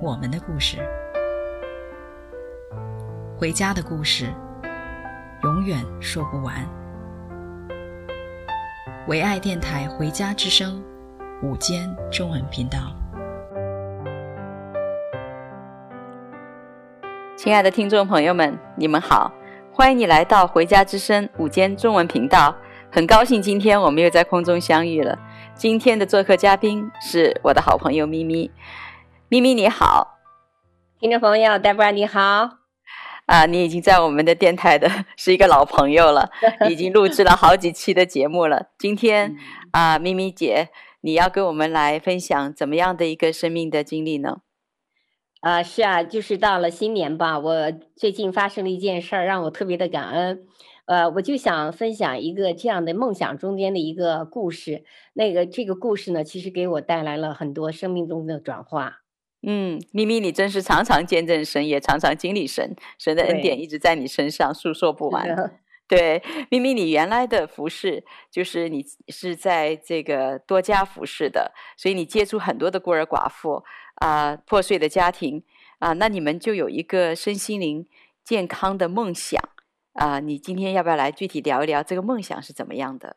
我们的故事，回家的故事，永远说不完。唯爱电台《回家之声》午间中文频道，亲爱的听众朋友们，你们好，欢迎你来到《回家之声》午间中文频道。很高兴今天我们又在空中相遇了。今天的做客嘉宾是我的好朋友咪咪，咪咪你好，听众朋友，黛博拉你好。啊，你已经在我们的电台的 是一个老朋友了，已经录制了好几期的节目了。今天啊，咪咪姐，你要跟我们来分享怎么样的一个生命的经历呢？啊，是啊，就是到了新年吧，我最近发生了一件事儿，让我特别的感恩。呃，我就想分享一个这样的梦想中间的一个故事。那个这个故事呢，其实给我带来了很多生命中的转化。嗯，咪咪，你真是常常见证神，也常常经历神，神的恩典一直在你身上诉说不完。对，咪咪，你原来的服饰就是你是在这个多家服饰的，所以你接触很多的孤儿寡妇啊、呃，破碎的家庭啊、呃，那你们就有一个身心灵健康的梦想啊、呃。你今天要不要来具体聊一聊这个梦想是怎么样的？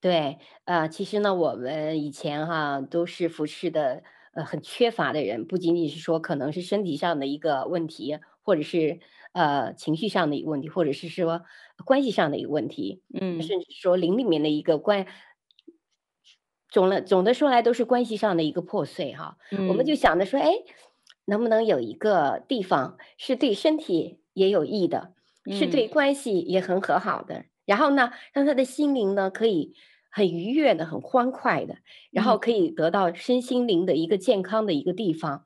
对，呃，其实呢，我们以前哈都是服饰的。呃，很缺乏的人，不仅仅是说可能是身体上的一个问题，或者是呃情绪上的一个问题，或者是说关系上的一个问题，嗯，甚至说灵里面的一个关，总的总的说来都是关系上的一个破碎哈。嗯，我们就想着说，哎，能不能有一个地方是对身体也有益的，是对关系也很和好的，嗯，然后呢，让他的心灵呢可以。很愉悦的，很欢快的，然后可以得到身心灵的一个健康的一个地方。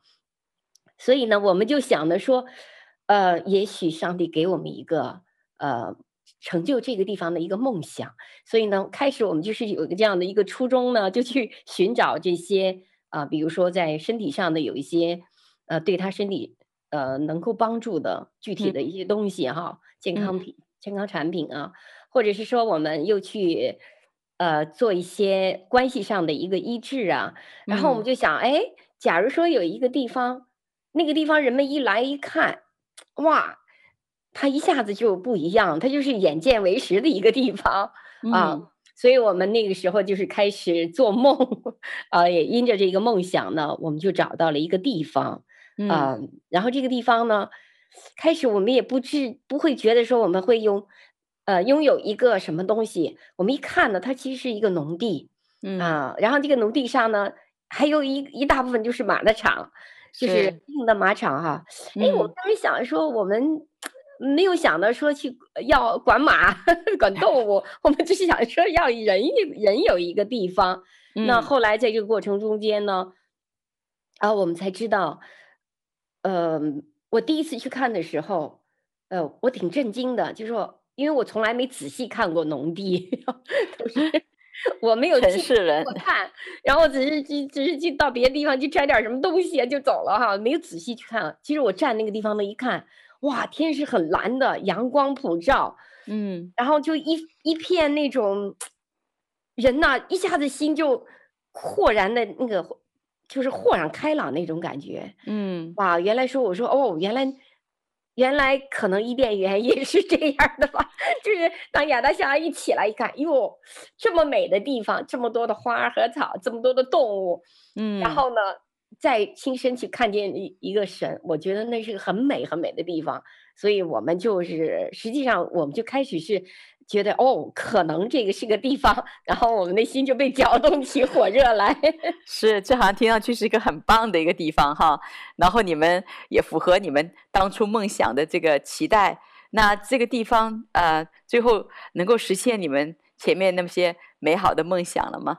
所以呢，我们就想着说，呃，也许上帝给我们一个呃成就这个地方的一个梦想。所以呢，开始我们就是有一个这样的一个初衷呢，就去 寻找这些啊、呃，比如说在身体上的有一些呃对他身体呃能够帮助的具体的一些东西哈，健康品、健康产品啊，或者是说我们又去。呃，做一些关系上的一个医治啊，然后我们就想，哎、嗯，假如说有一个地方，那个地方人们一来一看，哇，他一下子就不一样，他就是眼见为实的一个地方、嗯、啊，所以我们那个时候就是开始做梦，啊，也因着这个梦想呢，我们就找到了一个地方，啊，嗯、然后这个地方呢，开始我们也不知不会觉得说我们会用。呃，拥有一个什么东西？我们一看呢，它其实是一个农地，嗯啊，然后这个农地上呢，还有一一大部分就是马的场，就是硬的马场哈。哎、嗯，我们当时想说，我们没有想到说去要管马、管动物，我们只是想说要人人有一个地方。嗯、那后来在这个过程中间呢，啊，我们才知道，呃，我第一次去看的时候，呃，我挺震惊的，就是说。因为我从来没仔细看过农地，都是 我没有去过看，然后只是去只是去到别的地方去摘点什么东西就走了哈，没有仔细去看。其实我站那个地方呢，一看，哇，天是很蓝的，阳光普照，嗯，然后就一一片那种人呐，一下子心就豁然的那个，就是豁然开朗那种感觉，嗯，哇，原来说我说哦，原来。原来可能伊甸园也是这样的吧，就是当亚当夏娃一起来一看，哟，这么美的地方，这么多的花和草，这么多的动物，嗯，然后呢，再亲身去看见一一个神，我觉得那是个很美很美的地方，所以我们就是实际上我们就开始是。觉得哦，可能这个是个地方，然后我们的心就被搅动起火热来。是，这好像听上去是一个很棒的一个地方哈。然后你们也符合你们当初梦想的这个期待。那这个地方呃，最后能够实现你们前面那么些美好的梦想了吗？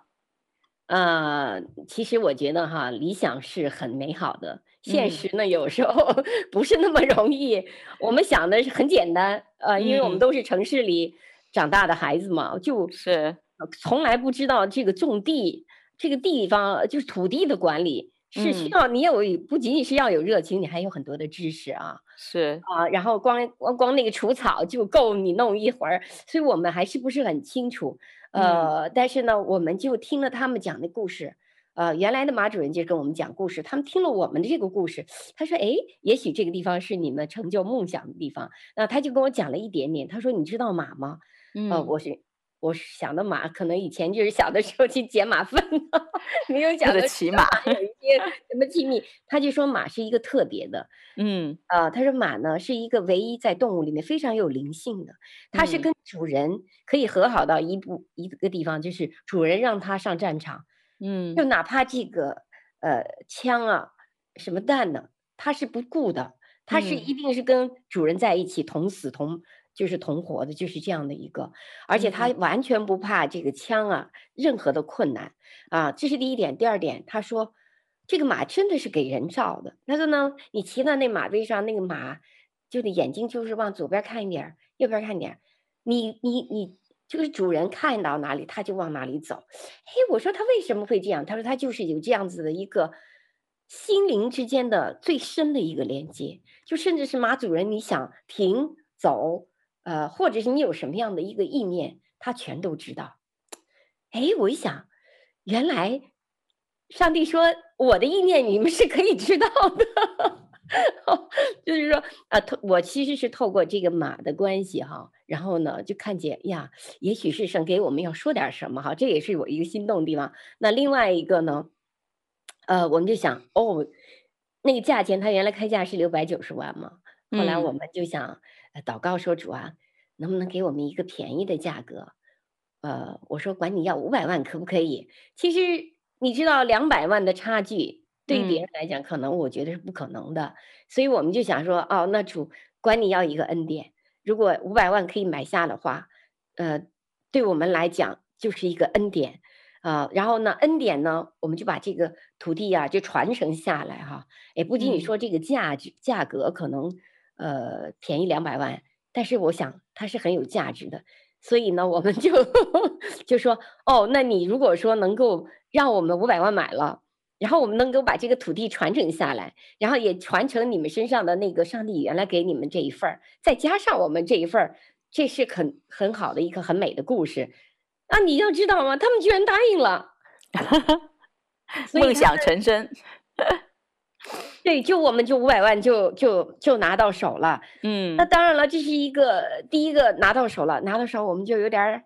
呃，其实我觉得哈，理想是很美好的，现实呢有时候 不是那么容易。嗯、我们想的是很简单，呃，因为我们都是城市里长大的孩子嘛，就是。从来不知道这个种地这个地方就是土地的管理是需要你有不仅仅是要有热情，你还有很多的知识啊，是。啊，然后光光光那个除草就够你弄一会儿，所以我们还是不是很清楚。呃，但是呢，我们就听了他们讲的故事，呃，原来的马主任就跟我们讲故事，他们听了我们的这个故事，他说，哎，也许这个地方是你们成就梦想的地方，那他就跟我讲了一点点，他说，你知道马吗？嗯，呃，我是。我想的马，可能以前就是小的时候去捡马粪，没有想到骑马有一些什么机密。他就说马是一个特别的，嗯，啊、呃，他说马呢是一个唯一在动物里面非常有灵性的，它是跟主人可以和好到一步一个地方，就是主人让它上战场，嗯，就哪怕这个呃枪啊什么弹呢，它是不顾的，它是一定是跟主人在一起同死同。就是同活的，就是这样的一个，而且他完全不怕这个枪啊，任何的困难啊，这是第一点。第二点，他说这个马真的是给人造的。他说呢，你骑到那马背上，那个马就得眼睛就是往左边看一点，右边看一点。你你你就是主人看到哪里，他就往哪里走。哎，我说他为什么会这样？他说他就是有这样子的一个心灵之间的最深的一个连接，就甚至是马主人，你想停走。呃，或者是你有什么样的一个意念，他全都知道。哎，我一想，原来上帝说我的意念你们是可以知道的，就是说啊，透我其实是透过这个马的关系哈，然后呢就看见呀，也许是神给我们要说点什么哈，这也是我一个心动的地方。那另外一个呢，呃，我们就想哦，那个价钱它原来开价是六百九十万嘛，后来我们就想。呃祷告说：“主啊，能不能给我们一个便宜的价格？呃，我说管你要五百万可不可以？其实你知道，两百万的差距对别人来讲，可能我觉得是不可能的。嗯、所以我们就想说，哦，那主管你要一个恩典，如果五百万可以买下的话，呃，对我们来讲就是一个恩典啊、呃。然后呢，恩典呢，我们就把这个土地呀、啊、就传承下来哈。也不仅仅说这个价值、嗯、价格可能。”呃，便宜两百万，但是我想它是很有价值的，所以呢，我们就 就说，哦，那你如果说能够让我们五百万买了，然后我们能够把这个土地传承下来，然后也传承你们身上的那个上帝原来给你们这一份儿，再加上我们这一份儿，这是很很好的一个很美的故事。啊，你要知道吗？他们居然答应了，梦想成真。对，就我们就五百万就就就拿到手了，嗯，那当然了，这是一个第一个拿到手了，拿到手我们就有点儿，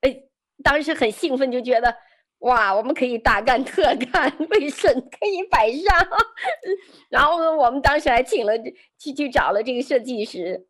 哎，当时很兴奋，就觉得哇，我们可以大干特干，为神可以摆上，然后，我们当时还请了去去找了这个设计师，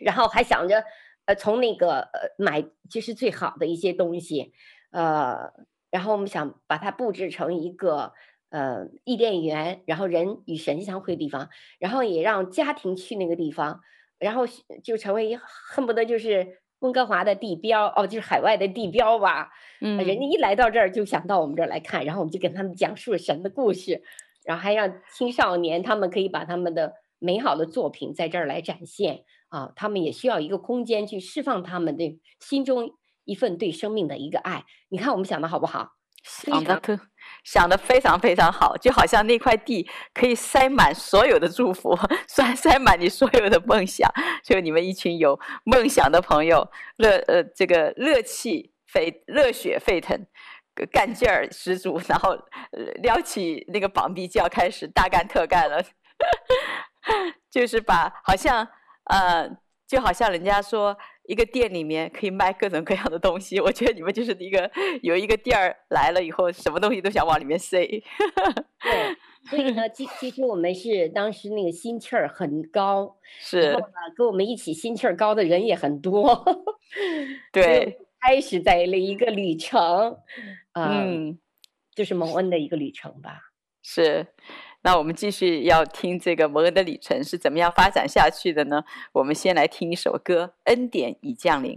然后还想着呃从那个呃买就是最好的一些东西，呃，然后我们想把它布置成一个。呃，伊甸园，然后人与神相会的地方，然后也让家庭去那个地方，然后就成为恨不得就是温哥华的地标哦，就是海外的地标吧。嗯，人家一来到这儿就想到我们这儿来看，然后我们就跟他们讲述神的故事，然后还让青少年他们可以把他们的美好的作品在这儿来展现啊，他们也需要一个空间去释放他们的心中一份对生命的一个爱。你看我们想的好不好？想的特想的非常非常好，就好像那块地可以塞满所有的祝福，塞塞满你所有的梦想。就你们一群有梦想的朋友，热呃这个热气沸热血沸腾，干劲儿十足，然后撩起那个膀臂就要开始大干特干了，就是把好像呃就好像人家说。一个店里面可以卖各种各样的东西，我觉得你们就是一个有一个店儿来了以后，什么东西都想往里面塞。对，所以呢，其其实我们是当时那个心气儿很高，是，然后呢，跟我们一起心气儿高的人也很多。对，开始在了一个旅程，呃、嗯，就是蒙恩的一个旅程吧。是。那我们继续要听这个摩恩的旅程是怎么样发展下去的呢？我们先来听一首歌，《恩典已降临》。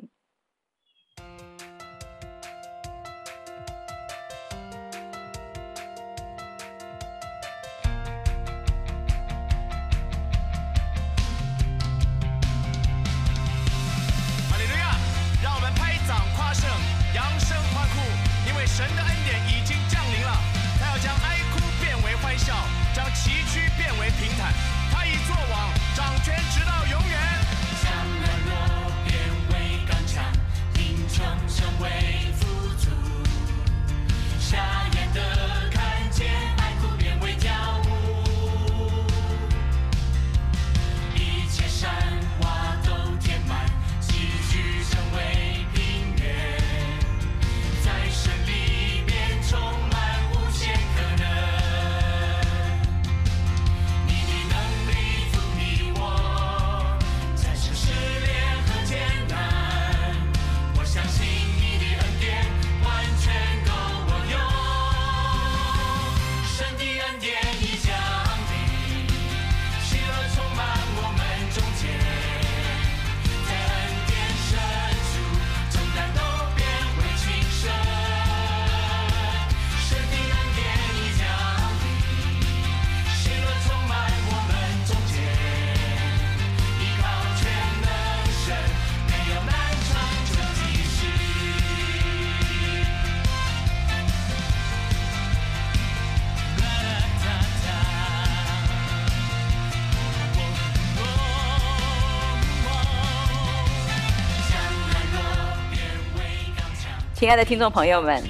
亲爱的听众朋友们，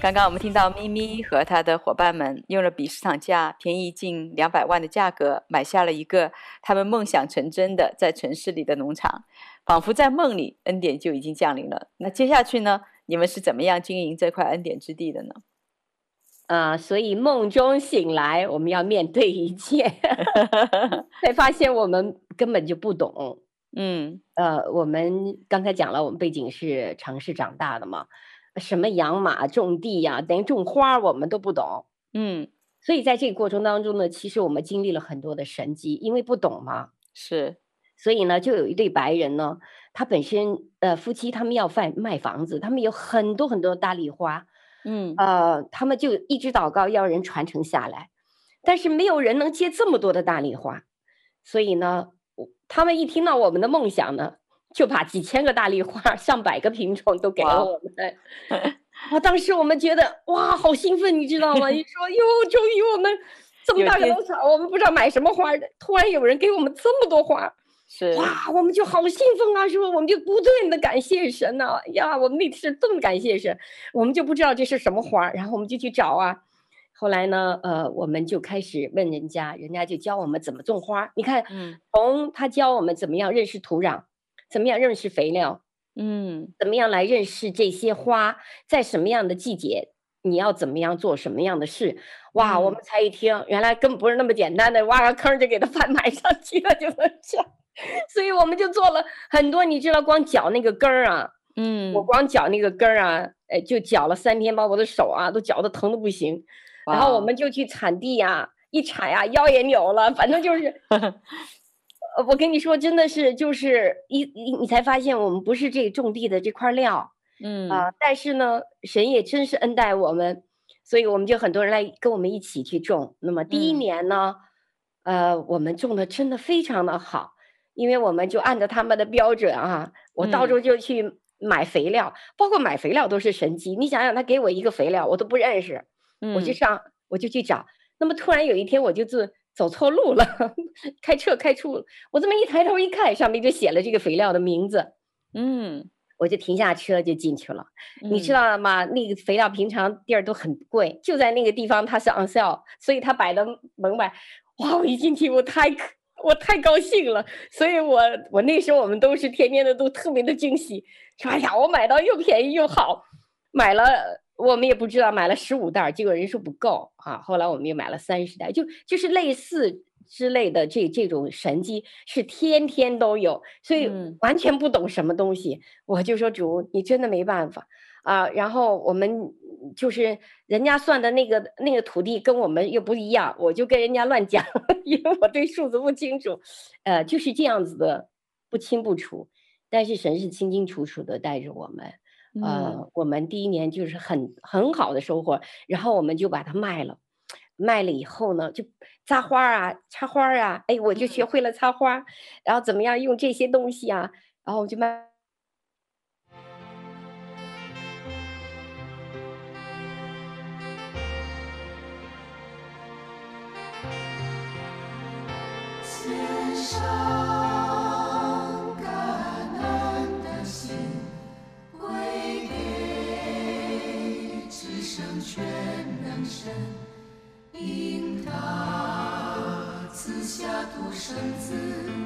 刚刚我们听到咪咪和他的伙伴们用了比市场价便宜近两百万的价格买下了一个他们梦想成真的在城市里的农场，仿佛在梦里恩典就已经降临了。那接下去呢？你们是怎么样经营这块恩典之地的呢？啊、呃，所以梦中醒来，我们要面对一切，才发现我们根本就不懂。嗯，呃，我们刚才讲了，我们背景是城市长大的嘛，什么养马、种地呀、啊，等于种花，我们都不懂。嗯，所以在这个过程当中呢，其实我们经历了很多的神迹，因为不懂嘛。是，所以呢，就有一对白人呢，他本身呃夫妻他们要卖卖房子，他们有很多很多大丽花。嗯，呃，他们就一直祷告要人传承下来，但是没有人能接这么多的大丽花，所以呢。他们一听到我们的梦想呢，就把几千个大丽花、上百个品种都给了我们。啊，当时我们觉得哇，好兴奋，你知道吗？你 说哟，终于我们这么大个农场，我们不知道买什么花的，突然有人给我们这么多花，是哇，我们就好兴奋啊！是不是？我们就不断的感谢神呐、啊，呀，我们那次这么感谢神，我们就不知道这是什么花，然后我们就去找啊。后来呢，呃，我们就开始问人家，人家就教我们怎么种花。你看，嗯，从他教我们怎么样认识土壤，怎么样认识肥料，嗯，怎么样来认识这些花，在什么样的季节，你要怎么样做什么样的事。哇，我们才一听，原来根本不是那么简单的，挖个坑就给它 翻埋上去了，就能吃。所以我们就做了很多，你知道，光搅那个根儿啊，嗯，我光搅那个根儿啊，哎，就搅了三天，把我的手啊都搅得疼得不行。然后我们就去铲地呀、啊，一铲呀、啊，腰也扭了，反正就是，呃，我跟你说，真的是就是一一你才发现我们不是这种地的这块料，嗯啊、呃，但是呢，神也真是恩待我们，所以我们就很多人来跟我们一起去种。那么第一年呢，嗯、呃，我们种的真的非常的好，因为我们就按照他们的标准啊，我到处就去买肥料，嗯、包括买肥料都是神机。你想想，他给我一个肥料，我都不认识。我就上，我就去找。那么突然有一天，我就是走错路了，开车开出。我这么一抬头一看，上面就写了这个肥料的名字。嗯，我就停下车就进去了。嗯、你知道吗？那个肥料平常地儿都很贵，就在那个地方它是 on sale，所以它摆的门外。哇！我一进去，我太我太高兴了。所以我我那时候我们都是天天的都特别的惊喜，说哎呀，我买到又便宜又好，买了。我们也不知道买了十五袋，结果人说不够啊。后来我们又买了三十袋，就就是类似之类的这这种神机是天天都有，所以完全不懂什么东西。嗯、我就说主，你真的没办法啊。然后我们就是人家算的那个那个土地跟我们又不一样，我就跟人家乱讲，因为我对数字不清楚，呃，就是这样子的不清不楚。但是神是清清楚楚的带着我们。呃，我们第一年就是很很好的收获，然后我们就把它卖了，卖了以后呢，就扎花啊，插花啊，哎，我就学会了插花，然后怎么样用这些东西啊，然后我就卖。听他赐下独生子。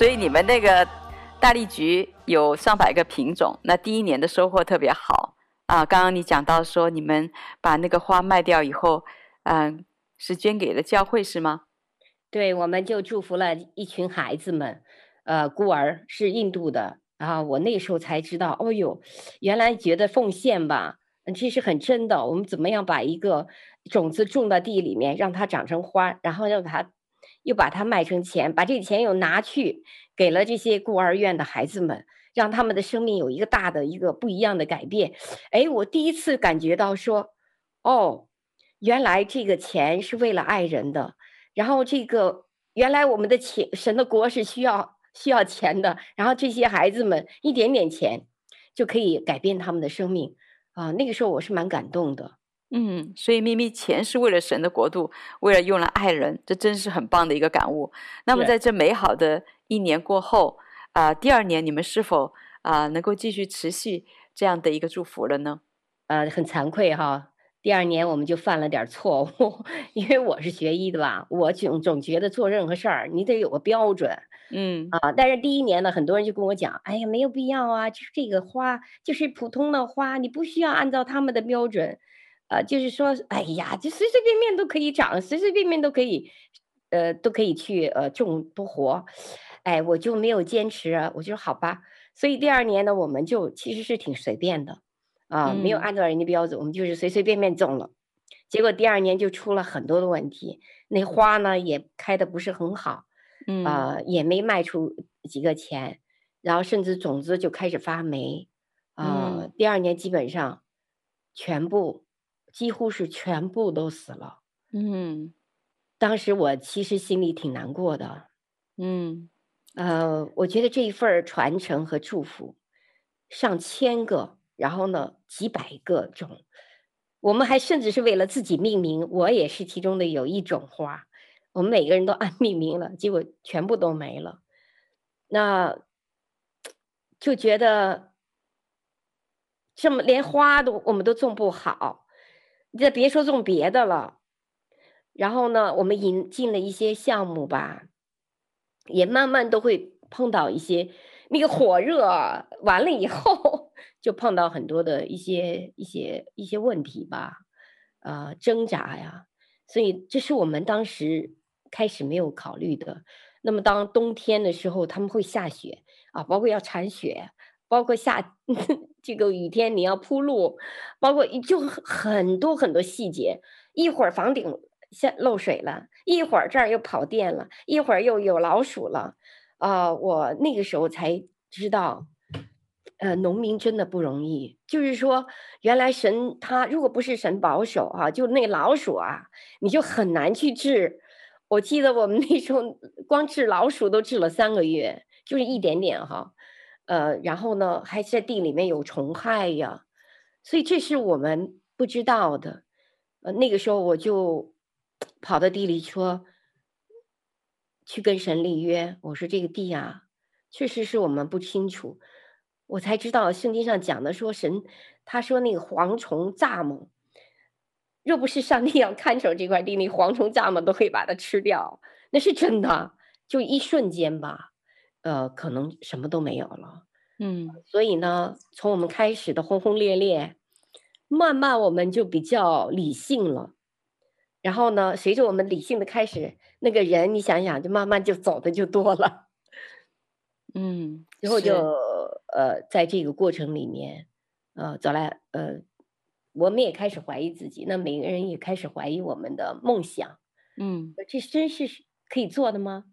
所以你们那个大荔菊有上百个品种，那第一年的收获特别好啊。刚刚你讲到说你们把那个花卖掉以后，嗯，是捐给了教会是吗？对，我们就祝福了一群孩子们，呃，孤儿是印度的，然后我那时候才知道，哦哟，原来觉得奉献吧，其实很真的。我们怎么样把一个种子种到地里面，让它长成花，然后让它。又把它卖成钱，把这钱又拿去给了这些孤儿院的孩子们，让他们的生命有一个大的一个不一样的改变。哎，我第一次感觉到说，哦，原来这个钱是为了爱人的，然后这个原来我们的钱，神的国是需要需要钱的，然后这些孩子们一点点钱就可以改变他们的生命啊，那个时候我是蛮感动的。嗯，所以咪咪钱是为了神的国度，为了用来爱人，这真是很棒的一个感悟。那么在这美好的一年过后，啊、呃，第二年你们是否啊、呃、能够继续持续这样的一个祝福了呢？呃，很惭愧哈，第二年我们就犯了点错误，因为我是学医的吧，我总总觉得做任何事儿你得有个标准，嗯啊，但是第一年呢，很多人就跟我讲，哎呀，没有必要啊，就是这个花就是普通的花，你不需要按照他们的标准。呃，就是说，哎呀，就随随便便都可以长，随随便便都可以，呃，都可以去呃种多活，哎，我就没有坚持啊，我就说好吧。所以第二年呢，我们就其实是挺随便的，啊，没有按照人家标准，嗯、我们就是随随便便种了。结果第二年就出了很多的问题，那花呢也开的不是很好，嗯，啊、呃，也没卖出几个钱，然后甚至种子就开始发霉，啊、呃，嗯、第二年基本上全部。几乎是全部都死了，嗯，当时我其实心里挺难过的，嗯，呃，我觉得这一份传承和祝福，上千个，然后呢几百个种，我们还甚至是为了自己命名，我也是其中的有一种花，我们每个人都按 命名了，结果全部都没了，那就觉得这么连花都我们都种不好。你再别说种别的了。然后呢，我们引进了一些项目吧，也慢慢都会碰到一些那个火热完了以后，就碰到很多的一些一些一些问题吧，啊、挣扎呀。所以这是我们当时开始没有考虑的。那么当冬天的时候，他们会下雪啊，包括要铲雪，包括下这个雨天你要铺路，包括就很多很多细节，一会儿房顶下漏水了，一会儿这儿又跑电了，一会儿又有老鼠了，啊、呃，我那个时候才知道，呃，农民真的不容易。就是说，原来神他如果不是神保守啊，就那老鼠啊，你就很难去治。我记得我们那时候光治老鼠都治了三个月，就是一点点哈，呃，然后呢还在地里面有虫害呀，所以这是我们不知道的。呃，那个时候我就 跑到地里说，去跟神立约，我说这个地啊，确实是我们不清楚，我才知道圣经上讲的说神，他说那个蝗虫蚱蜢。若不是上帝要看守这块地，那蝗虫蚱蜢都可以把它吃掉，那是真的。就一瞬间吧，呃，可能什么都没有了。嗯，所以呢，从我们开始的轰轰烈烈，慢慢我们就比较理性了。然后呢，随着我们理性的开始，那个人你想想，就慢慢就走的就多了。嗯，最后就呃，在这个过程里面，呃，走来呃。我们也开始怀疑自己，那每个人也开始怀疑我们的梦想。嗯，这真是可以做的吗？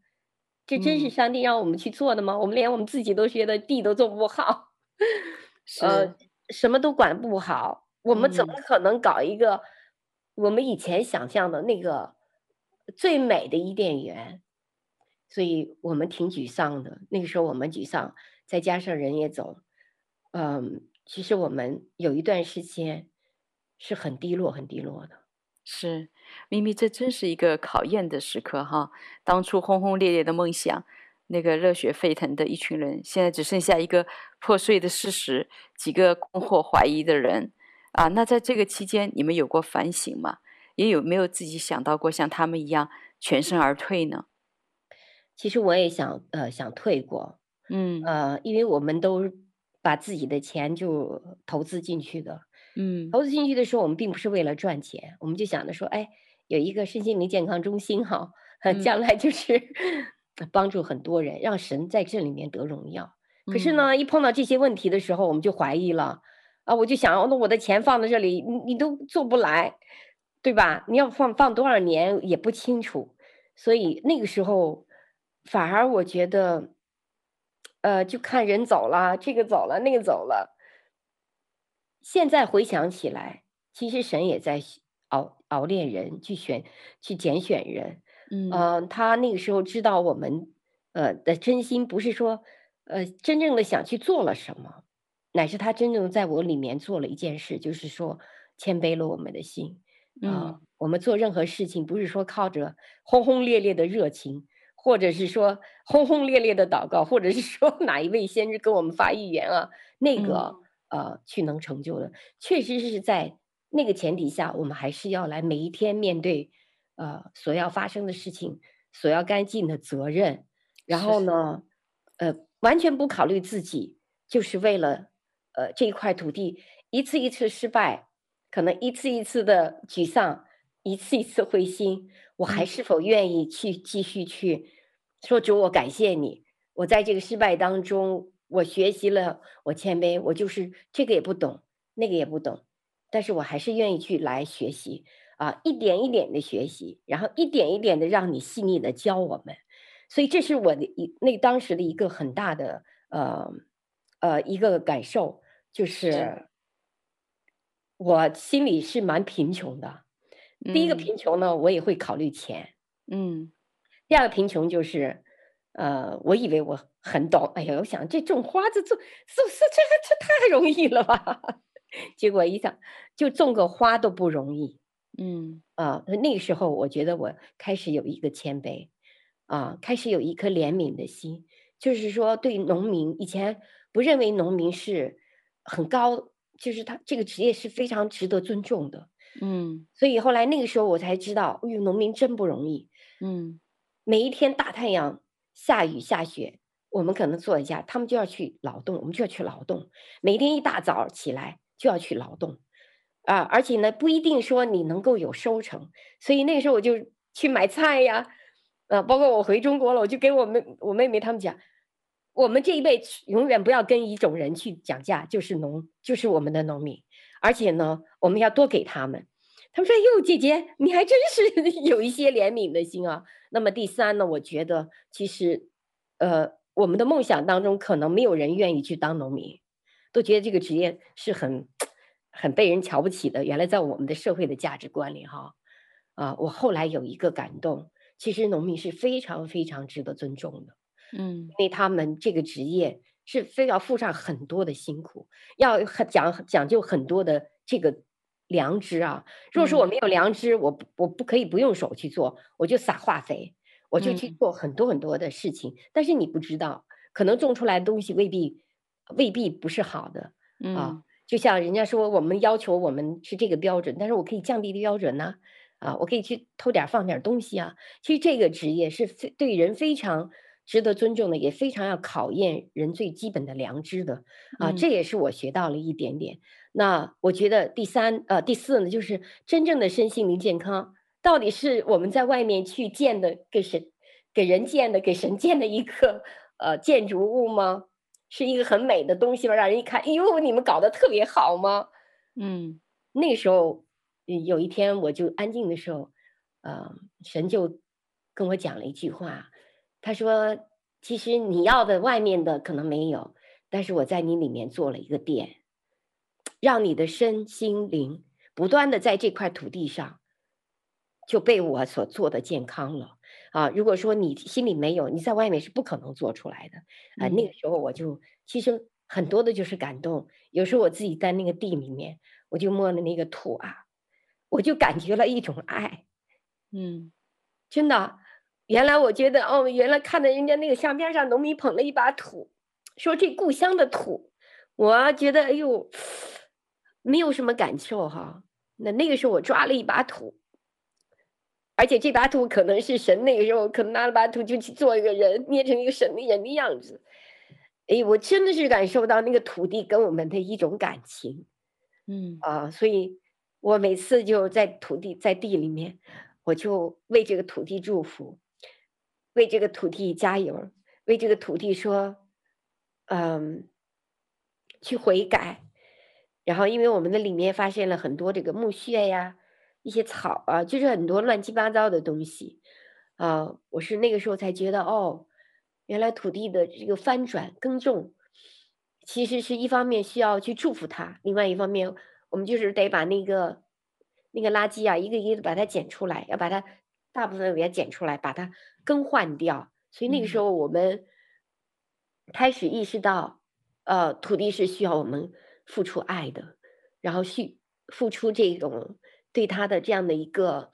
这真是上帝让我们去做的吗？嗯、我们连我们自己都觉得地都做不好，呃，什么都管不好，我们怎么可能搞一个我们以前想象的那个最美的伊甸园？所以我们挺沮丧的。那个时候我们沮丧，再加上人也走，嗯，其实我们有一段时间。是很低落，很低落的。是，咪咪，这真是一个考验的时刻哈。当初轰轰烈烈的梦想，那个热血沸腾的一群人，现在只剩下一个破碎的事实，几个困惑怀疑的人啊。那在这个期间，你们有过反省吗？也有没有自己想到过像他们一样全身而退呢？其实我也想，呃，想退过，嗯，呃，因为我们都把自己的钱就投资进去的。嗯，投资进去的时候，我们并不是为了赚钱，我们就想着说，哎，有一个身心灵健康中心哈，将来就是帮助很多人，让神在这里面得荣耀。可是呢，一碰到这些问题的时候，我们就怀疑了啊，我就想，那我的钱放在这里，你你都做不来，对吧？你要放放多少年也不清楚，所以那个时候反而我觉得，呃，就看人走了，这个走了，那个走了。现在回想起来，其实神也在熬熬炼人，去选、去拣选人。嗯、呃，他那个时候知道我们呃的真心，不是说呃真正的想去做了什么，乃是他真正在我里面做了一件事，就是说谦卑了我们的心。啊、呃，嗯、我们做任何事情，不是说靠着轰轰烈烈的热情，或者是说轰轰烈烈的祷告，或者是说哪一位先知跟我们发预言啊，那个。嗯呃，去能成就的，确实是在那个前提下，我们还是要来每一天面对，呃，所要发生的事情，所要该尽的责任，然后呢，呃，完全不考虑自己，就是为了，呃，这一块土地一次一次失败，可能一次一次的沮丧，一次一次灰心，我还是否愿意去继续去说主，我感谢你，我在这个失败当中。我学习了，我谦卑，我就是这个也不懂，那个也不懂，但是我还是愿意去来学习啊，一点一点的学习，然后一点一点的让你细腻的教我们，所以这是我的一那当时的一个很大的呃呃一个感受，就是我心里是蛮贫穷的。第一个贫穷呢，我也会考虑钱，嗯，第二个贫穷就是。呃，我以为我很懂，哎呀，我想这种花子种，是不是这这这太容易了吧？结果一想，就种个花都不容易。嗯啊，那个时候我觉得我开始有一个谦卑，啊，开始有一颗怜悯的心，就是说对农民以前不认为农民是很高，就是他这个职业是非常值得尊重的。嗯，所以后来那个时候我才知道，哎呦，农民真不容易。嗯，每一天大太阳、下雨下雪，我们可能坐一下，他们就要去劳动，我们就要去劳动。每天一大早起来就要去劳动，啊，而且呢不一定说你能够有收成，所以那个时候我就去买菜呀，啊，包括我回中国了，我就给我妹我妹妹他们讲。我们这一辈永远不要跟一种人去讲价，就是农，就是我们的农民，而且呢，我们要多给他们。他们说：“哟，姐姐，你还真是 有一些怜悯的心啊。”那么第三呢，我觉得其实，呃，我们的梦想当中可能没有人愿意去当农民，都觉得这个职业是很很被人瞧不起的。原来在我们的社会的价值观里，哈，啊，我后来有一个感动，其实农民是非常非常值得尊重的。嗯，因为他们这个职业是非要付上很多的辛苦，要很讲讲究很多的这个良知啊。如果说我没有良知，我我不可以不用手去做，我就撒化肥，我就去做很多很多的事情。但是你不知道，可能种出来的东西未必未必不是好的啊。就像人家说，我们要求我们是这个标准，但是我可以降低的标准呢？啊，我可以去偷点放点东西啊。其实这个职业是非对人非常。值得尊重的，也非常要考验人最基本的良知的啊，这也是我学到了一点点。嗯、那我觉得第三呃第四呢，就是真正的身心灵健康，到底是我们在外面去建的，给神给人建的，给神建的一个呃建筑物吗？是一个很美的东西吗？让人一看，哎呦，你们搞得特别好吗？嗯，那时候有一天我就安静的时候，呃，神就跟我讲了一句话。他说：“其实你要的外面的可能没有，但是我在你里面做了一个殿，让你的身心灵不断的在这块土地上就被我所做的健康了啊！如果说你心里没有，你在外面是不可能做出来的啊！那个时候我就其实很多的就是感动，有时候我自己在那个地里面，我就摸了那个土啊，我就感觉了一种爱，嗯，真的。”原来我觉得哦，原来看到人家那个相片上农民捧了一把土，说这故乡的土，我觉得哎呦，没有什么感受哈。那那个时候我抓了一把土，而且这把土可能是神那个时候可能拿了把土就去做一个人，捏成一个神的人的样子。哎，我真的是感受到那个土地跟我们的一种感情，嗯啊，所以我每次就在土地在地里面，我就为这个土地祝福。为这个土地加油，为这个土地说，嗯，去悔改。然后，因为我们的里面发现了很多这个木屑呀，一些草啊，就是很多乱七八糟的东西啊。我是那个时候才觉得，哦，原来土地的这个翻转耕种，其实是一方面需要去祝福它，另外一方面，我们就是得把那个那个垃圾啊，一个一个的把它捡出来，要把它。大部分给它捡出来，把它更换掉。所以那个时候，我们开始意识到，嗯、呃，土地是需要我们付出爱的，然后去付出这种对他的这样的一个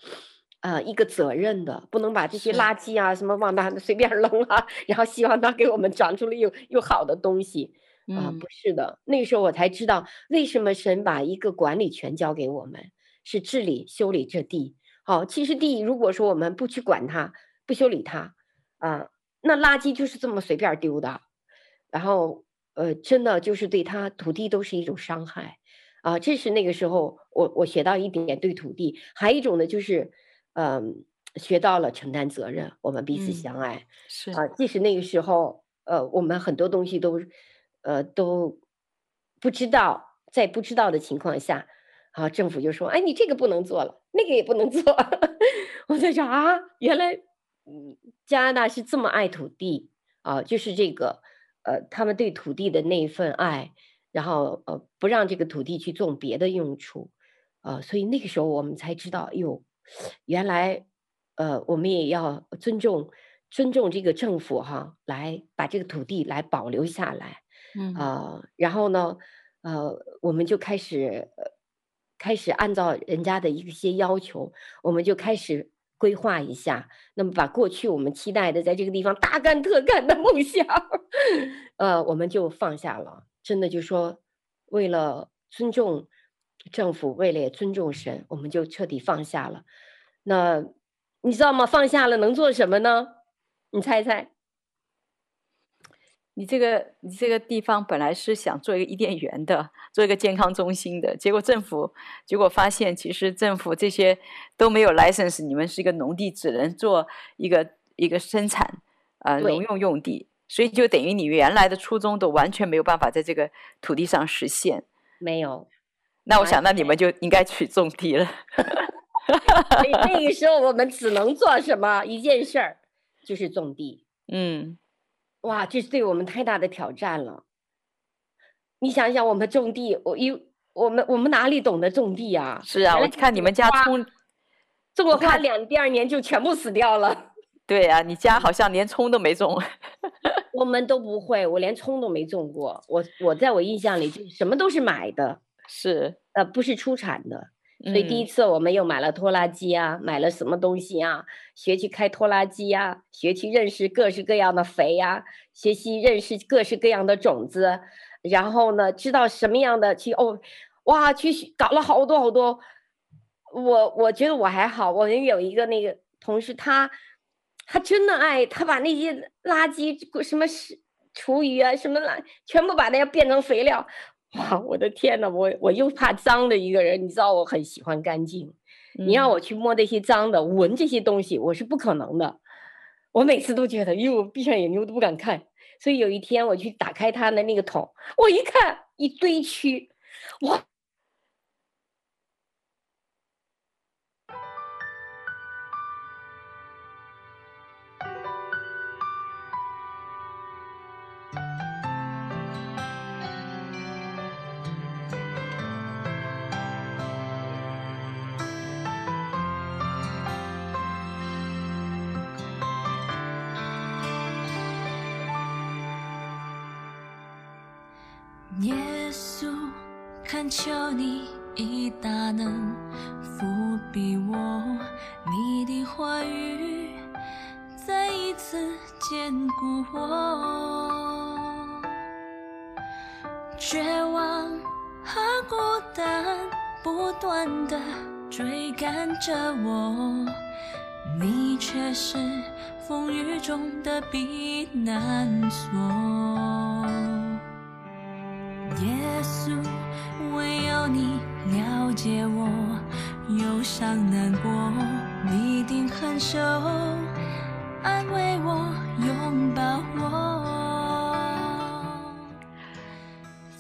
呃一个责任的，不能把这些垃圾啊什么往那随便扔啊，然后希望它给我们长出了又又好的东西啊、呃，不是的。那个时候我才知道，为什么神把一个管理权交给我们，是治理修理这地。好，其实地如果说我们不去管它，不修理它，啊，那垃圾就是这么随便丢的，然后呃，真的就是对他土地都是一种伤害，啊，这是那个时候我我学到一点对土地，还有一种呢就是，嗯、呃，学到了承担责任，我们彼此相爱，嗯、是啊，即使那个时候，呃，我们很多东西都，呃，都不知道，在不知道的情况下。啊，政府就说：“哎，你这个不能做了，那个也不能做。”我在想啊，原来，嗯，加拿大是这么爱土地啊，就是这个，呃，他们对土地的那一份爱，然后呃，不让这个土地去种别的用处，啊，所以那个时候我们才知道，哟，原来，呃，我们也要尊重尊重这个政府哈、啊，来把这个土地来保留下来，嗯啊，然后呢，呃，我们就开始。开始按照人家的一些要求，我们就开始规划一下。那么，把过去我们期待的在这个地方大干特干的 梦想，呃，我们就放下了。真的就说，为了尊重政府为了也尊重神，我们就彻底放下了。那你知道吗？放下了能做什么呢？你猜猜？你这个你这个地方本来是想做一个伊甸园的，做一个健康中心的，结果政府结果发现，其实政府这些都没有 license，你们是一个农地，只能做一个一个生产呃农用用地，所以就等于你原来的初衷都完全没有办法在这个土地上实现。没有，那我想，那你们就应该去种地了。所以那个时候我们只能做什么 一件事儿，就是种地。嗯。哇，这是对我们太大的挑战了。你想想，我们种地，我一我们我们哪里懂得种地啊？是啊，我看你们家葱，种了花两第二年就全部死掉了。对啊，你家好像连葱都没种。我们都不会，我连葱都没种过。我我在我印象里就什么都是买的，是呃，不是出产的。所以第一次我们又买了拖拉机啊，嗯、买了什么东西啊？学去开拖拉机呀、啊，学去认识各式各样的肥呀、啊，学习认识各式各样的种子，然后呢，知道什么样的去哦，哇，去搞了好多好多。我我觉得我还好，我们有一个那个同事，他他真的爱，他把那些垃圾什么是厨余啊，什么垃全部把那变成肥料。哇，我的天呐，我我又怕脏的一个人，你知道我很喜欢干净。嗯、你让我去摸那些脏的，闻这些东西，我是不可能的。我每次都觉得，因为我，闭上眼睛我都不敢看。所以有一天我去打开他的那个桶，我一看一堆蛆，哇！求你以大能覆庇我，你的话语再一次坚固我。绝望和孤单不断地追赶着我，你却是风雨中的避难所。耶稣，你了解我忧伤难过，你定恒守，安慰我，拥抱我。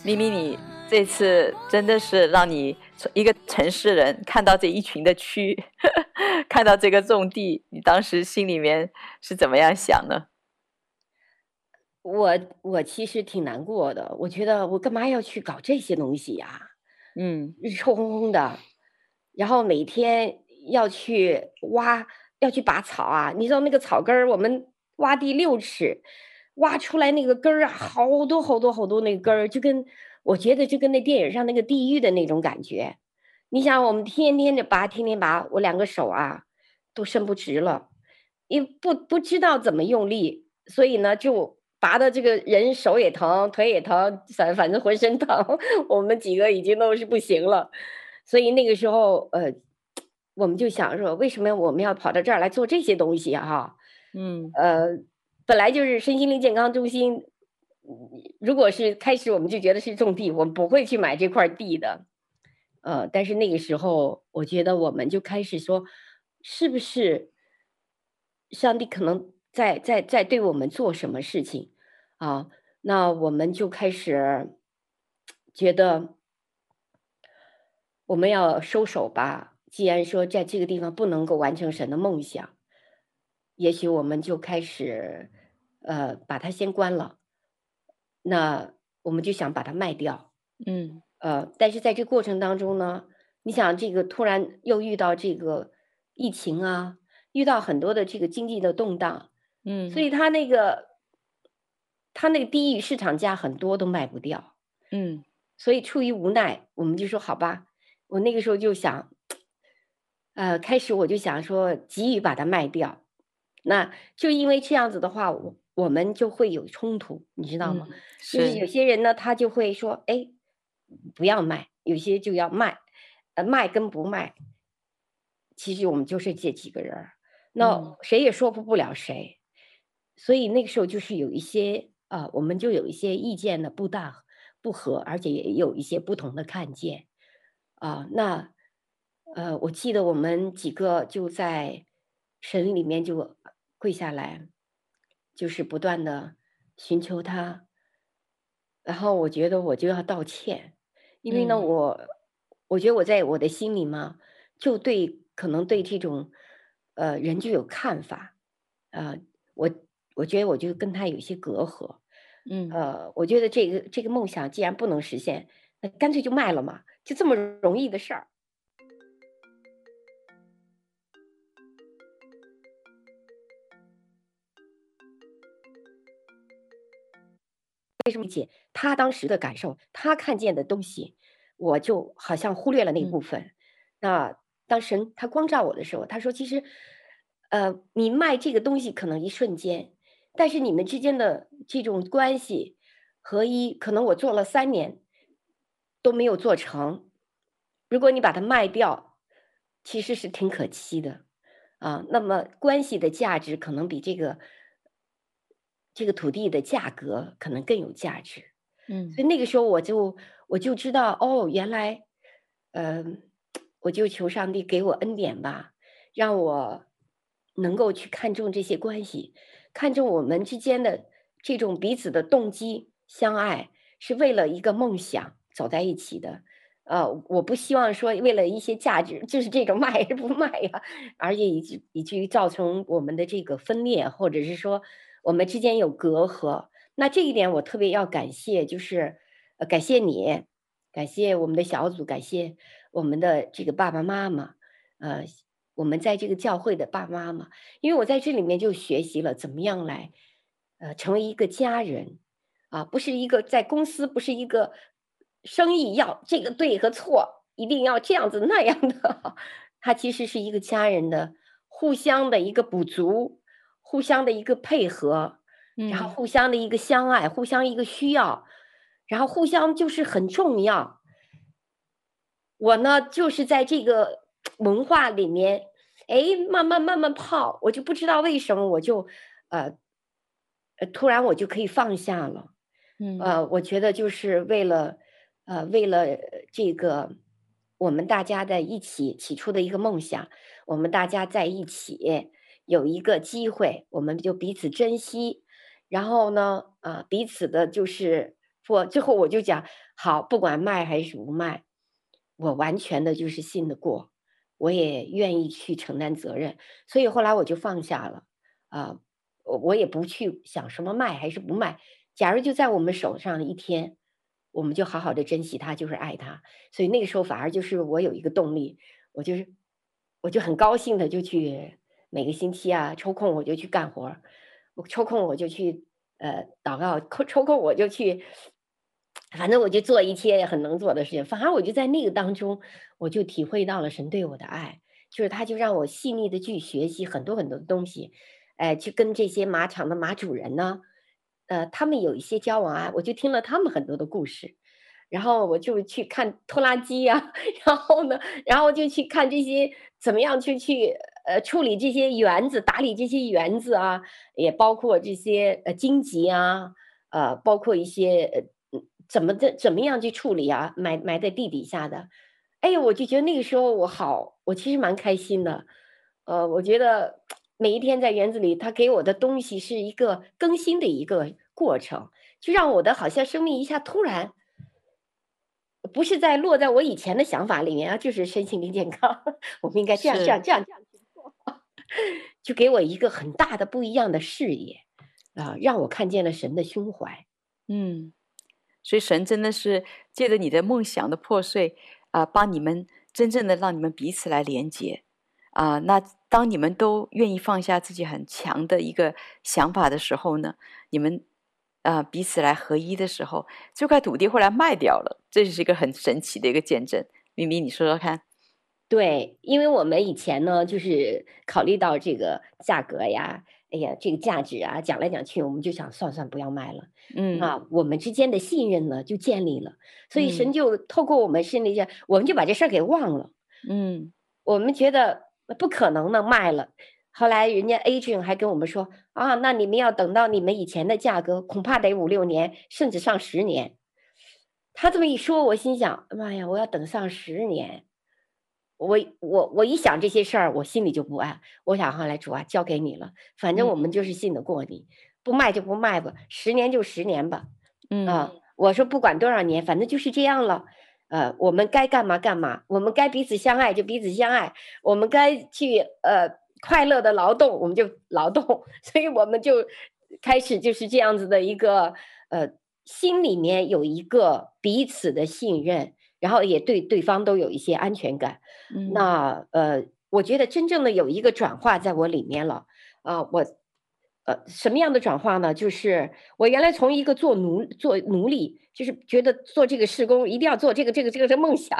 咪咪，你这次真的是让你一个城市人看到这一群的蛆，看到这个种地，你当时心里面是怎么样想呢？我我其实挺难过的，我觉得我干嘛要去搞这些东西呀？嗯，臭烘烘的，然后每天要去挖，要去拔草啊。你知道那个草根儿，我们挖地六尺，挖出来那个根儿啊，好多好多好多那个根儿，就跟我觉得就跟那电影上那个地狱的那种感觉。你想，我们天天的拔，天天拔，我两个手啊都伸不直了，因不不知道怎么用力，所以呢就。拔的这个人手也疼，腿也疼，反反正浑身疼。我们几个已经都是不行了，所以那个时候，呃，我们就想说，为什么我们要跑到这儿来做这些东西啊？哈，嗯，呃，本来就是身心灵健康中心。如果是开始，我们就觉得是种地，我们不会去买这块地的。呃，但是那个时候，我觉得我们就开始说，是不是上帝可能在在在对我们做什么事情？啊，那我们就开始觉得我们要收手吧。既然说在这个地方不能够完成神的梦想，也许我们就开始呃把它先关了。那我们就想把它卖掉，嗯，呃，但是在这过程当中呢，你想这个突然又遇到这个疫情啊，遇到很多的这个经济的动荡，嗯，所以他那个。他那个低于市场价很多都卖不掉，嗯，所以出于无奈，我们就说好吧。我那个时候就想，呃，开始我就想说急于把它卖掉，那就因为这样子的话，我我们就会有冲突，你知道吗？嗯、是就是有些人呢，他就会说，哎，不要卖；有些就要卖。呃，卖跟不卖，其实我们就是这几个人，那谁也说服不了谁，所以那个时候就是有一些啊，我们就有一些意见的不大不合，而且也有一些不同的看见啊。那呃，我记得我们几个就在神里面就跪下来，就是不断的寻求他，然后我觉得我就要道歉，因为呢我。我觉得我在我的心里嘛，就对可能对这种，呃，人就有看法，呃，我我觉得我就跟他有一些隔阂，嗯，呃，我觉得这个这个梦想既然不能实现，那干脆就卖了嘛，就这么容易的事儿。为什么解他当时的感受，他看见的东西？我就好像忽略了那一部分。嗯、那当神他光照我的时候，他说：“其实，呃，你卖这个东西可能一瞬间，但是你们之间的这种关系合一，可能我做了三年都没有做成。如果你把它卖掉，其实是挺可惜的啊。那么关系的价值可能比这个这个土地的价格可能更有价值。嗯，所以那个时候我就。”我就知道哦，原来，嗯、呃，我就求上帝给我恩典吧，让我能够去看重这些关系，看重我们之间的这种彼此的动机相爱，是为了一个梦想走在一起的。呃，我不希望说为了一些价值，就是这种卖还是不卖呀，而且以至以至于造成我们的这个分裂，或者是说我们之间有隔阂。那这一点我特别要感谢，就是。呃，感谢你，感谢我们的小组，感谢我们的这个爸爸妈妈，呃，我们在这个教会的爸爸妈嘛，因为我在这里面就学习了怎么样来，呃，成为一个家人，啊，不是一个在公司，不是一个生意要这个对和错，一定要这样子那样的，它其实是一个家人的互相的一个补足，互相的一个配合，然后互相的一个相爱，互相一个需要。然后互相就是很重要。我呢，就是在这个文化里面，哎，慢慢慢慢泡，我就不知道为什么，我就，呃，呃，突然我就可以放下了。嗯，呃，我觉得就是为了，呃，为了这个我们大家在一起起初的一个梦想，我们大家在一起有一个机会，我们就彼此珍惜。然后呢，啊、呃，彼此的就是。我最后我就讲好，不管卖还是不卖，我完全的就是信得过，我也愿意去承担责任，所以后来我就放下了，啊，我我也不去想什么卖还是不卖，假如就在我们手上一天，我们就好好的珍惜它，就是爱它，所以那个时候反而就是我有一个动力，我就是我就很高兴的就去每个星期啊抽空我就去干活，我抽空我就去呃祷告，抽空我就去。反正我就做一切很能做的事情，反而我就在那个当中，我就体会到了神对我的爱，就是他就让我细腻的去学习很多很多的东西，哎，去跟这些马场的马主人呢，呃，他们有一些交往啊，我就听了他们很多的故事，然后我就去看拖拉机呀，然后呢，然后就去看这些怎么样去去呃处理这些园子，打理这些园子啊，也包括这些呃荆棘啊，呃，包括一些。怎么的？怎么样去处理啊？埋埋在地底下的，哎呀，我就觉得那个时候我好，我其实蛮开心的。呃，我觉得每一天在园子里，他给我的东西是一个更新的一个过程，就让我的好像生命一下突然，不是在落在我以前的想法里面啊，就是身心灵健康，我们应该这样这样这样这样去做，就给我一个很大的不一样的视野啊，呃，让我看见了神的胸怀，嗯。所以神真的是借着你的梦想的破碎啊、帮你们真正的让你们彼此来连接啊、那当你们都愿意放下自己很强的一个想法的时候呢，你们啊、彼此来合一的时候，这块土地后来卖掉了，这就是一个很神奇的一个见证。咪咪，你说说看。对，因为我们以前呢，就是考虑到这个价格呀。哎呀，这个价值啊，讲来讲去，我们就想算算不要卖了。嗯啊，我们之间的信任呢就建立了，所以神就透过我们心里，我们就把这事儿给忘了。嗯，我们觉得不可能能卖了。后来人家 agent 还跟我们说啊，那你们要等到你们以前的价格，恐怕得五六年，甚至上十年。他这么一说，我心想，妈呀，我要等上十年。我我我一想这些事儿，我心里就不安。我想后来主啊，交给你了，反正我们就是信得过你，不卖就不卖吧，十年就十年吧。嗯啊，我说不管多少年，反正就是这样了。呃，我们该干嘛干嘛，我们该彼此相爱就彼此相爱，我们该去呃快乐的劳动，我们就劳动。所以我们就开始就是这样子的一个呃，心里面有一个彼此的信任。然后也对对方都有一些安全感，嗯、那呃，我觉得真正的有一个转化在我里面了。啊、呃，我呃什么样的转化呢？就是我原来从一个做奴做奴隶，就是觉得做这个事工一定要做这个这个这个是梦想。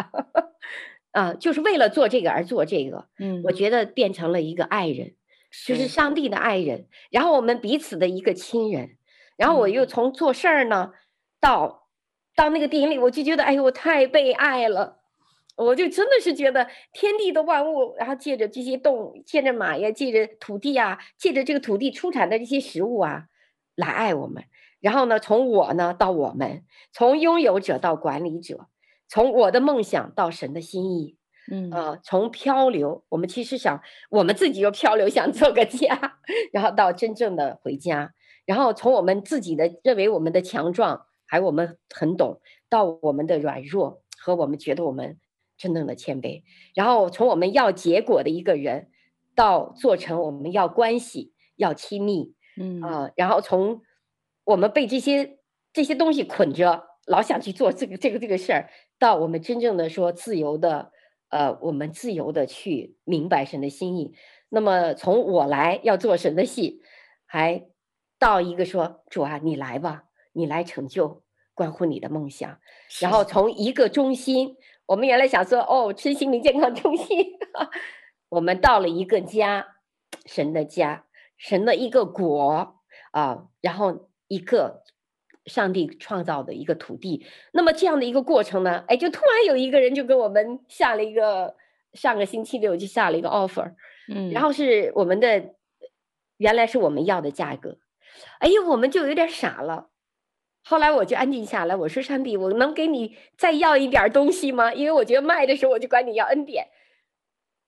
啊、呃，就是为了做这个而做这个，嗯，我。觉得变成了一个爱人，就是。上帝的爱人，然后我们彼此的一个亲人，然后我又从做事儿呢到。到那个电影里，我就觉得，哎呦，我太被爱了，我就真的是觉得天地的万物，然后借着这些动物，借着马呀，借着土地啊，借着这个土地出产的这些食物啊，来爱我们。然后呢，从我呢到我们，从拥有者到管理者，从我的梦想到神的心意，嗯，呃，从漂流，我们其实想我们自己又漂流，想做个家，然后到真正的回家，然后从我们自己的认为我们的强壮。还我们很懂到我们的软弱和我们觉得我们真正的谦卑，然后从我们要结果的一个人，到做成我们要关系要亲密，嗯啊、呃，然后从我们被这些这些东西捆着，老想去做这个这个这个事儿，到我们真正的说自由的，呃，我们自由的去明白神的心意。那么从我来要做神的戏，还到一个说主啊，你来吧。你来成就关乎你的梦想，然后。从一个中心，我们原来想说哦，吃心灵健康中心，我们到了一个家，神的家，神的一个国啊，然后一个上帝创造的一个土地。那么这样的一个过程呢，哎，就突然有一个人就给我们下了一个，上个星期六就下了一个 offer，嗯，然后是我们的，原来是我们要的价格，哎呦，我们就有点傻了。后来我就安静下来，我说：“上帝，我能给你再要一点东西吗？因为我觉得卖的时候我就管你要恩典，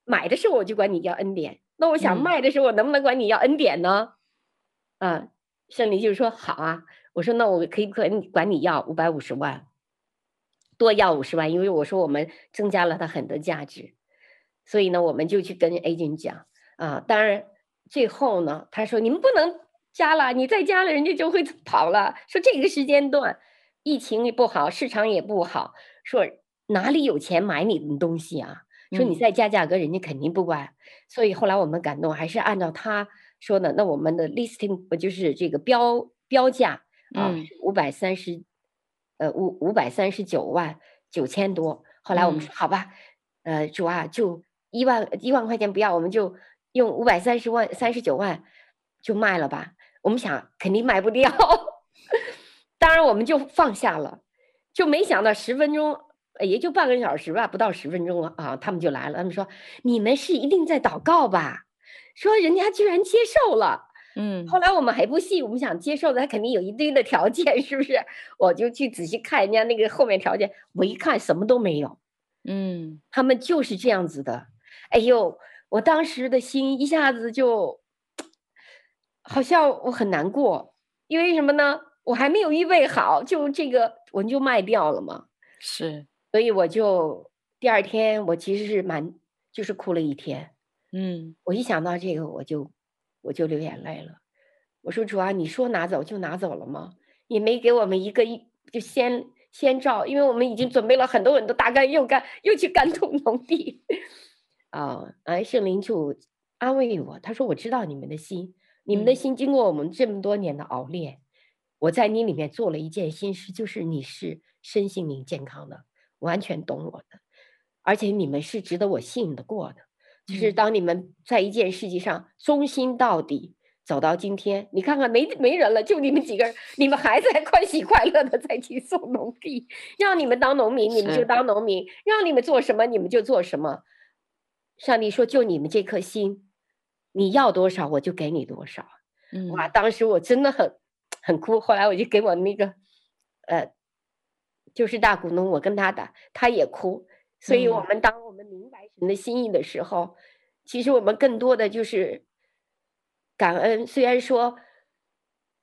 买的时候我就管你要恩典。那我想卖的时候我能不能管你要恩典呢？”嗯、啊，圣灵就说：“好啊。”我说：“那我可以管你管你要五百五十万，多要五十万？因为我说我们增加了它很多价值，所以呢，我们就去跟 agent 讲啊。当然最后呢，他说你们不能。”加了，你再加了，人家就会 跑了。说这个时间段，疫情也不好，市场也不好，说哪里有钱买你的东西啊？说你再加价格，人家肯定不管。嗯、所以后来我们感动，还是按照他说的，那我们的 listing 不就是这个标标价啊，五百三十，呃五五百三十九万九千多。后来我们说、嗯、好吧，呃主啊，就一万一万块钱不要，我们就用五百三十万三十九万就卖了吧。我们想肯定卖不掉，当然我们就放下了，就没想到十分钟，也就半个小时吧，不到十分钟了啊，他们就来了。他们说：“你们是一定在祷告吧？”说人家居然接受了，嗯。后来我们还不信，我们想接受的，他肯定有一堆的条件，是不是？我就去仔细看人家那个后面条件，我一看什么都没有，嗯，他们就是这样子的。哎呦，我当时的心一下子就。好像我很难过，因为什么呢？我还没有预备好，就这个我就卖掉了嘛。是，所以我就第二天，我其实是蛮就是哭了一天。嗯，我一想到这个，我就我就流眼泪了。我说主啊，你说拿走就拿走了吗？也没给我们一个一就先先兆，因为我们已经准备了很多很多大概又干又去干土农地。啊，哎，圣灵就安慰我，他说我知道你们的心。你们的心经过我们这么多年的熬炼，我在你里面做了一件心事，就是你是身心灵健康的，完全懂我的，而且你们是值得我信得过的。就是当你们在一件事情上忠心到底，走到今天，你看看没没人了，就你们几个人，你们还在欢喜快乐的在去送农地，让你们当农民，你们就当农民，让你们做什么，你们就做什么。上帝说：“就你们这颗心，你要多少，我就给你多少。”嗯，哇，当时我真的很很哭。后来我就给我那个，呃，就是大股东，我跟他打，他也哭。所以，我们当我们明白神的心意的时候，嗯，其实我们更多的就是感恩。虽然说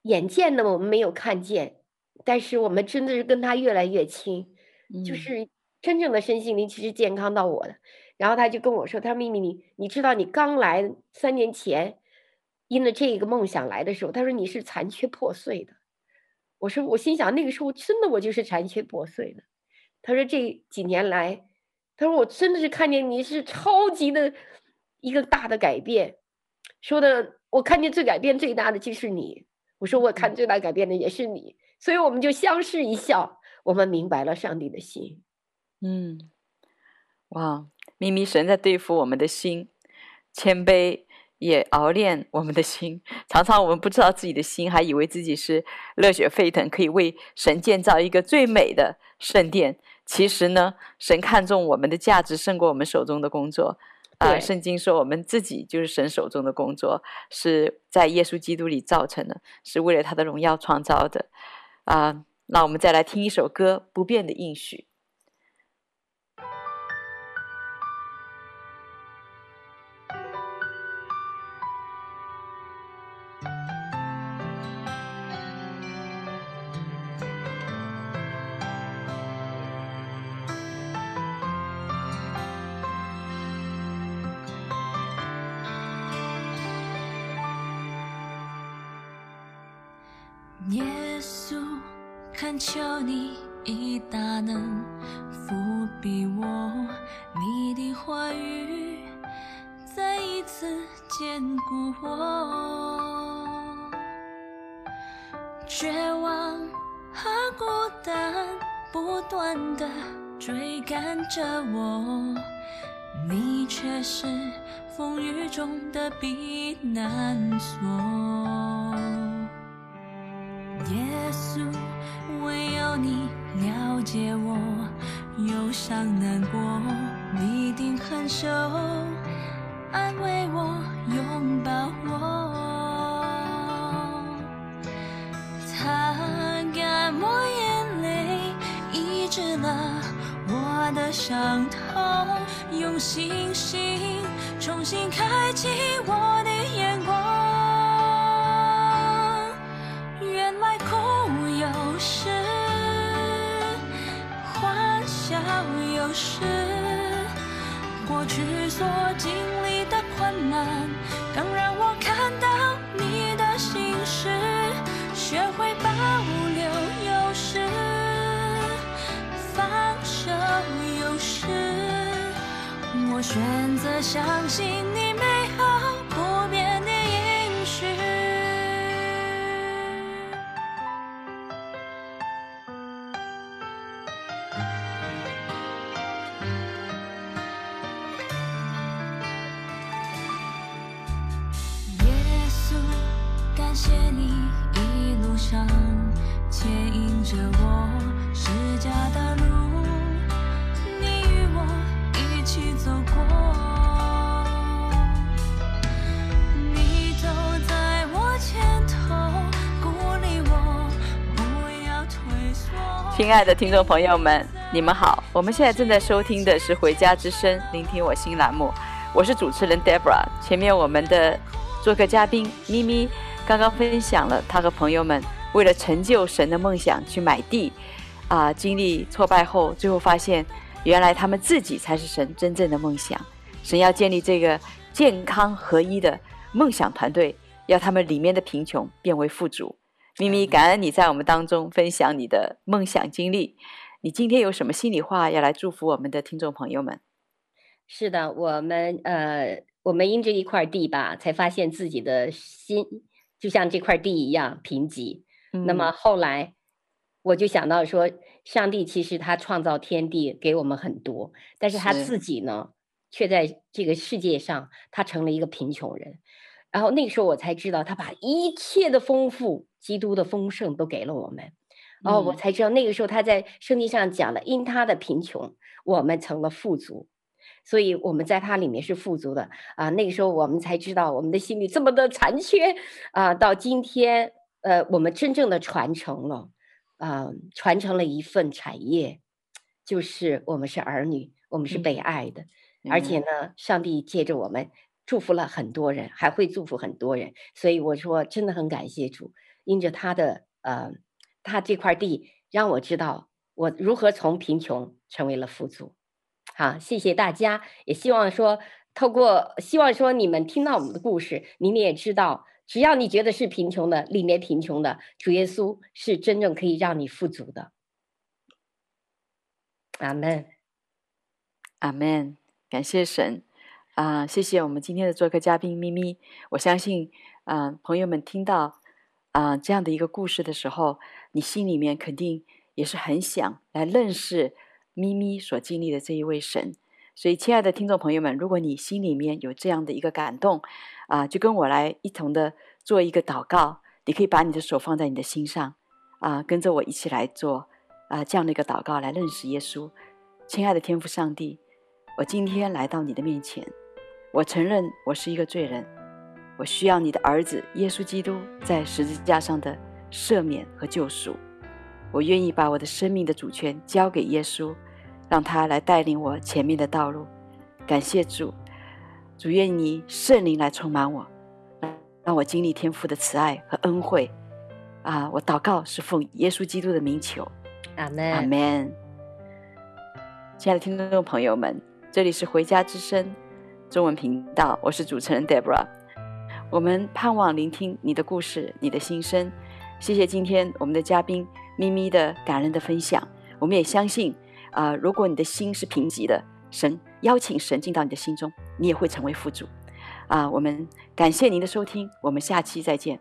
眼见的我们没有看见，但是我们真的是跟他越来越亲，嗯，就是真正的身心灵其实健康到我的。然后他就跟我说：“他说，秘密，你你知道，你刚来三年前，因为这个梦想来的时候，他说你是残缺破碎的。我说，我心想那个时候真的我就是残缺破碎的。他说这几年来，他说我真的是看见你是超级的一个大的改变。说的我看见最改变最大的就是你。我说我看最大改变的也是你。所以我们就相视一笑，我们明白了上帝的心。嗯，哇。”秘密神在对付我们的心，谦卑也熬炼我们的心。常常我们不知道自己的心，还以为自己是热血沸腾，可以为神建造一个最美的圣殿。其实呢，神看重我们的价值胜过我们手中的工作。啊、呃，圣经说我们自己就是神手中的工作，是在耶稣基督里造成的，是为了他的荣耀创造的。啊、呃，那我们再来听一首歌，《不变的应许》。话语再一次坚固我。绝望和孤单不断地追赶着我，你却是风雨中的避难所，星星重新开启我的眼光，原来空有时，欢笑有时，过去所经历的困难。选择相信亲爱的听众朋友们，你们好！我们现在正在收听的是《回家之声》，聆听我心栏目，我是主持人 Debra。前面我们的做客嘉宾咪咪刚刚分享了他和朋友们为了成就神的梦想去买地，啊、经历挫败后，最后发现原来他们自己才是神真正的梦想。神要建立这个健康合一的梦想团队，要他们里面的贫穷变为富足。咪咪，感恩你在我们当中分享你的梦想经历。你今天有什么心里话要来祝福我们的听众朋友们？是的，我们呃，我们因这一块地吧，才发现自己的心就像这块地一样贫瘠。嗯。那么后来我就想到说，上帝其实他创造天地给我们很多，但是他自己呢，却在这个世界上他成了一个贫穷人。然后那个时候我才知道，他把一切的丰富、基督的丰盛都给了我们。哦我才知道，那个时候他在圣经上讲了，因他的贫穷，我们成了富足。所以我们在他里面是富足的啊。那个时候我们才知道，我们的心里这么的残缺啊。到今天，呃，我们真正的传承了啊，传承了一份产业，就是我们是儿女，我们是被爱的，嗯、而且呢，上帝借着我们。祝福了很多人，还会祝福很多人，所以我说真的很感谢主，因着他的呃，他这块地让我知道我如何从贫穷成为了富足。好，谢谢大家，也希望说透过希望说你们听到我们的故事，你们也知道，只要你觉得是贫穷的，里面贫穷的，主耶稣是真正可以让你富足的。阿门，阿门，感谢神。啊、谢谢我们今天的做客嘉宾咪咪。我相信，啊、朋友们听到啊、这样的一个故事的时候，你心里面肯定也是很想来认识咪咪所经历的这一位神。所以，亲爱的听众朋友们，如果你心里面有这样的一个感动，啊、就跟我来一同的做一个祷告。你可以把你的手放在你的心上，啊、跟着我一起来做啊、这样的一个祷告，来认识耶稣。亲爱的天父上帝，我今天来到你的面前。我承认我是一个罪人，我需要你的儿子耶稣基督在十字架上的赦免和救赎。我愿意把我的生命的主权交给耶稣，让他来带领我前面的道路。感谢主，主愿你圣灵来充满我，让我经历天父的慈爱和恩惠。啊，我祷告是奉耶稣基督的名求，阿门，阿门。亲爱的听众朋友们，这里是回家之声。中文频道，我是主持人 Deborah。我们盼望聆听你的故事，你的心声。谢谢今天我们的嘉宾咪咪的感人的分享。我们也相信，啊、呃，如果你的心是贫瘠的，神邀请神进到你的心中，你也会成为富足。啊、呃，我们感谢您的收听，我们下期再见。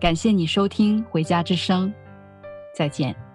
感谢你收听《回家之声》，再见。